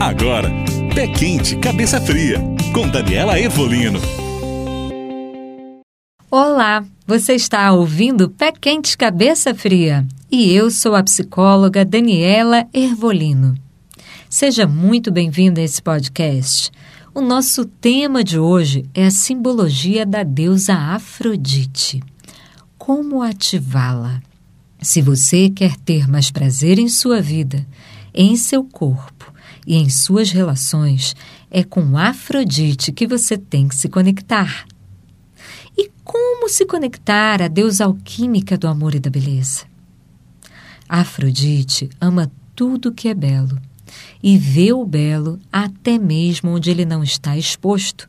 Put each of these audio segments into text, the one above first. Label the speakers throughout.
Speaker 1: Agora, Pé Quente, Cabeça Fria, com Daniela Evolino.
Speaker 2: Olá, você está ouvindo Pé Quente, Cabeça Fria e eu sou a psicóloga Daniela Ervolino. Seja muito bem-vindo a esse podcast. O nosso tema de hoje é a simbologia da deusa Afrodite. Como ativá-la? Se você quer ter mais prazer em sua vida, em seu corpo e em suas relações, é com Afrodite que você tem que se conectar. E como se conectar à deusa alquímica do amor e da beleza? Afrodite ama tudo que é belo e vê o belo até mesmo onde ele não está exposto,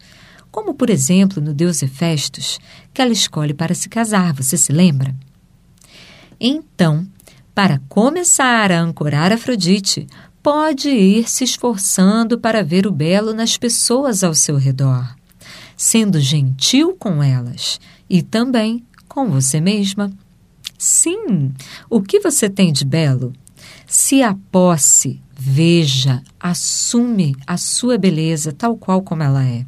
Speaker 2: como por exemplo no deus Hefestos, que ela escolhe para se casar, você se lembra? Então, para começar a ancorar Afrodite, pode ir se esforçando para ver o belo nas pessoas ao seu redor, sendo gentil com elas e também com você mesma. Sim, o que você tem de belo? Se a posse, veja, assume a sua beleza tal qual como ela é.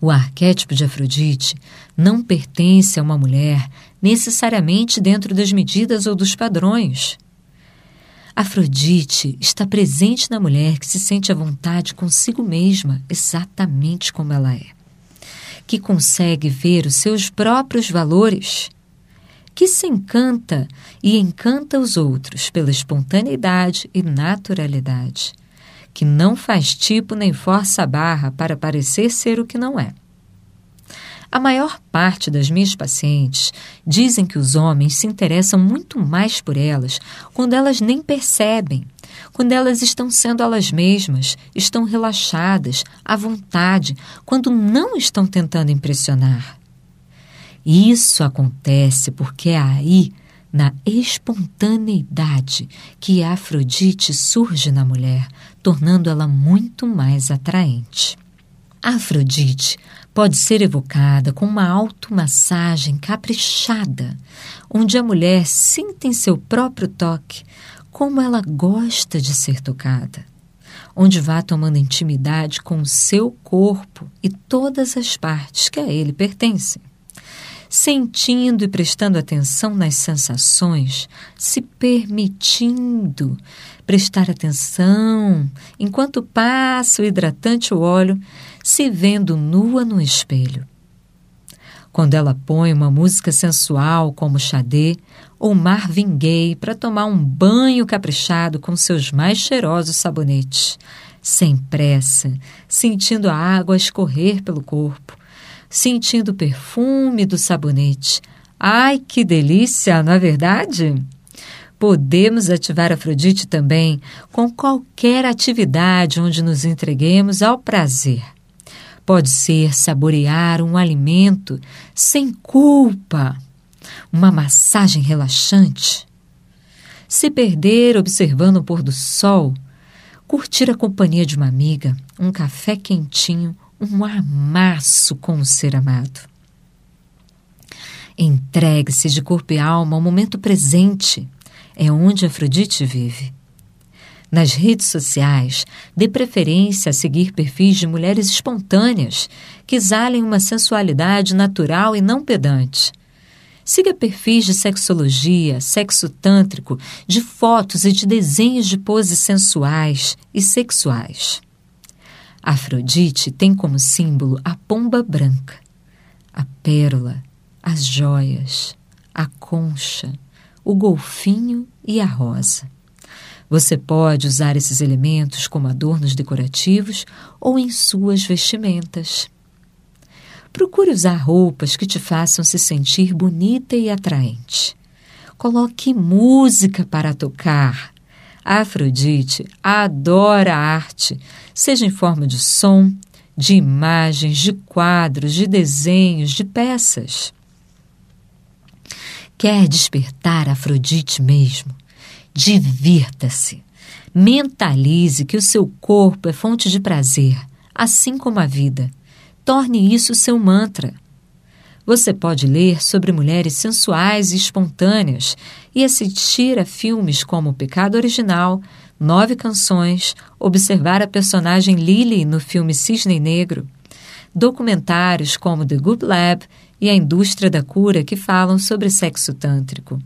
Speaker 2: O arquétipo de Afrodite não pertence a uma mulher necessariamente dentro das medidas ou dos padrões. Afrodite está presente na mulher que se sente à vontade consigo mesma, exatamente como ela é, que consegue ver os seus próprios valores, que se encanta e encanta os outros pela espontaneidade e naturalidade, que não faz tipo nem força a barra para parecer ser o que não é. A maior parte das minhas pacientes dizem que os homens se interessam muito mais por elas quando elas nem percebem, quando elas estão sendo elas mesmas, estão relaxadas, à vontade, quando não estão tentando impressionar. Isso acontece porque é aí, na espontaneidade, que a Afrodite surge na mulher, tornando ela muito mais atraente. Afrodite pode ser evocada com uma automassagem caprichada, onde a mulher sinta em seu próprio toque como ela gosta de ser tocada, onde vá tomando intimidade com o seu corpo e todas as partes que a ele pertencem. Sentindo e prestando atenção nas sensações, se permitindo prestar atenção enquanto passa o hidratante o óleo se vendo nua no espelho. Quando ela põe uma música sensual como Xadê ou Marvin Gaye para tomar um banho caprichado com seus mais cheirosos sabonetes, sem pressa, sentindo a água escorrer pelo corpo, sentindo o perfume do sabonete. Ai, que delícia, não é verdade? Podemos ativar Afrodite também com qualquer atividade onde nos entreguemos ao prazer. Pode ser saborear um alimento sem culpa, uma massagem relaxante, se perder observando o pôr do sol, curtir a companhia de uma amiga, um café quentinho, um amasso com o ser amado. Entregue-se de corpo e alma ao momento presente, é onde Afrodite vive. Nas redes sociais, dê preferência a seguir perfis de mulheres espontâneas, que exalem uma sensualidade natural e não pedante. Siga perfis de sexologia, sexo tântrico, de fotos e de desenhos de poses sensuais e sexuais. Afrodite tem como símbolo a pomba branca, a pérola, as joias, a concha, o golfinho e a rosa. Você pode usar esses elementos como adornos decorativos ou em suas vestimentas. Procure usar roupas que te façam se sentir bonita e atraente. Coloque música para tocar. Afrodite adora a arte, seja em forma de som, de imagens, de quadros, de desenhos, de peças. Quer despertar Afrodite mesmo? Divirta-se. Mentalize que o seu corpo é fonte de prazer, assim como a vida. Torne isso seu mantra. Você pode ler sobre mulheres sensuais e espontâneas e assistir a filmes como O Pecado Original, nove canções, observar a personagem Lily no filme Cisne Negro, documentários como The Goop Lab e a indústria da cura que falam sobre sexo tântrico.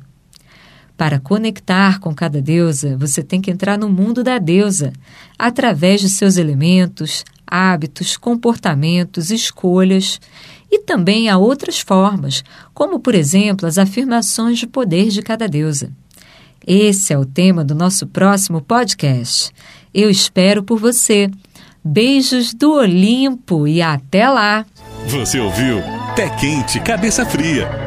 Speaker 2: Para conectar com cada deusa, você tem que entrar no mundo da deusa, através de seus elementos, hábitos, comportamentos, escolhas, e também há outras formas, como, por exemplo, as afirmações de poder de cada deusa. Esse é o tema do nosso próximo podcast. Eu espero por você. Beijos do Olimpo e até lá!
Speaker 1: Você ouviu Pé Quente, Cabeça Fria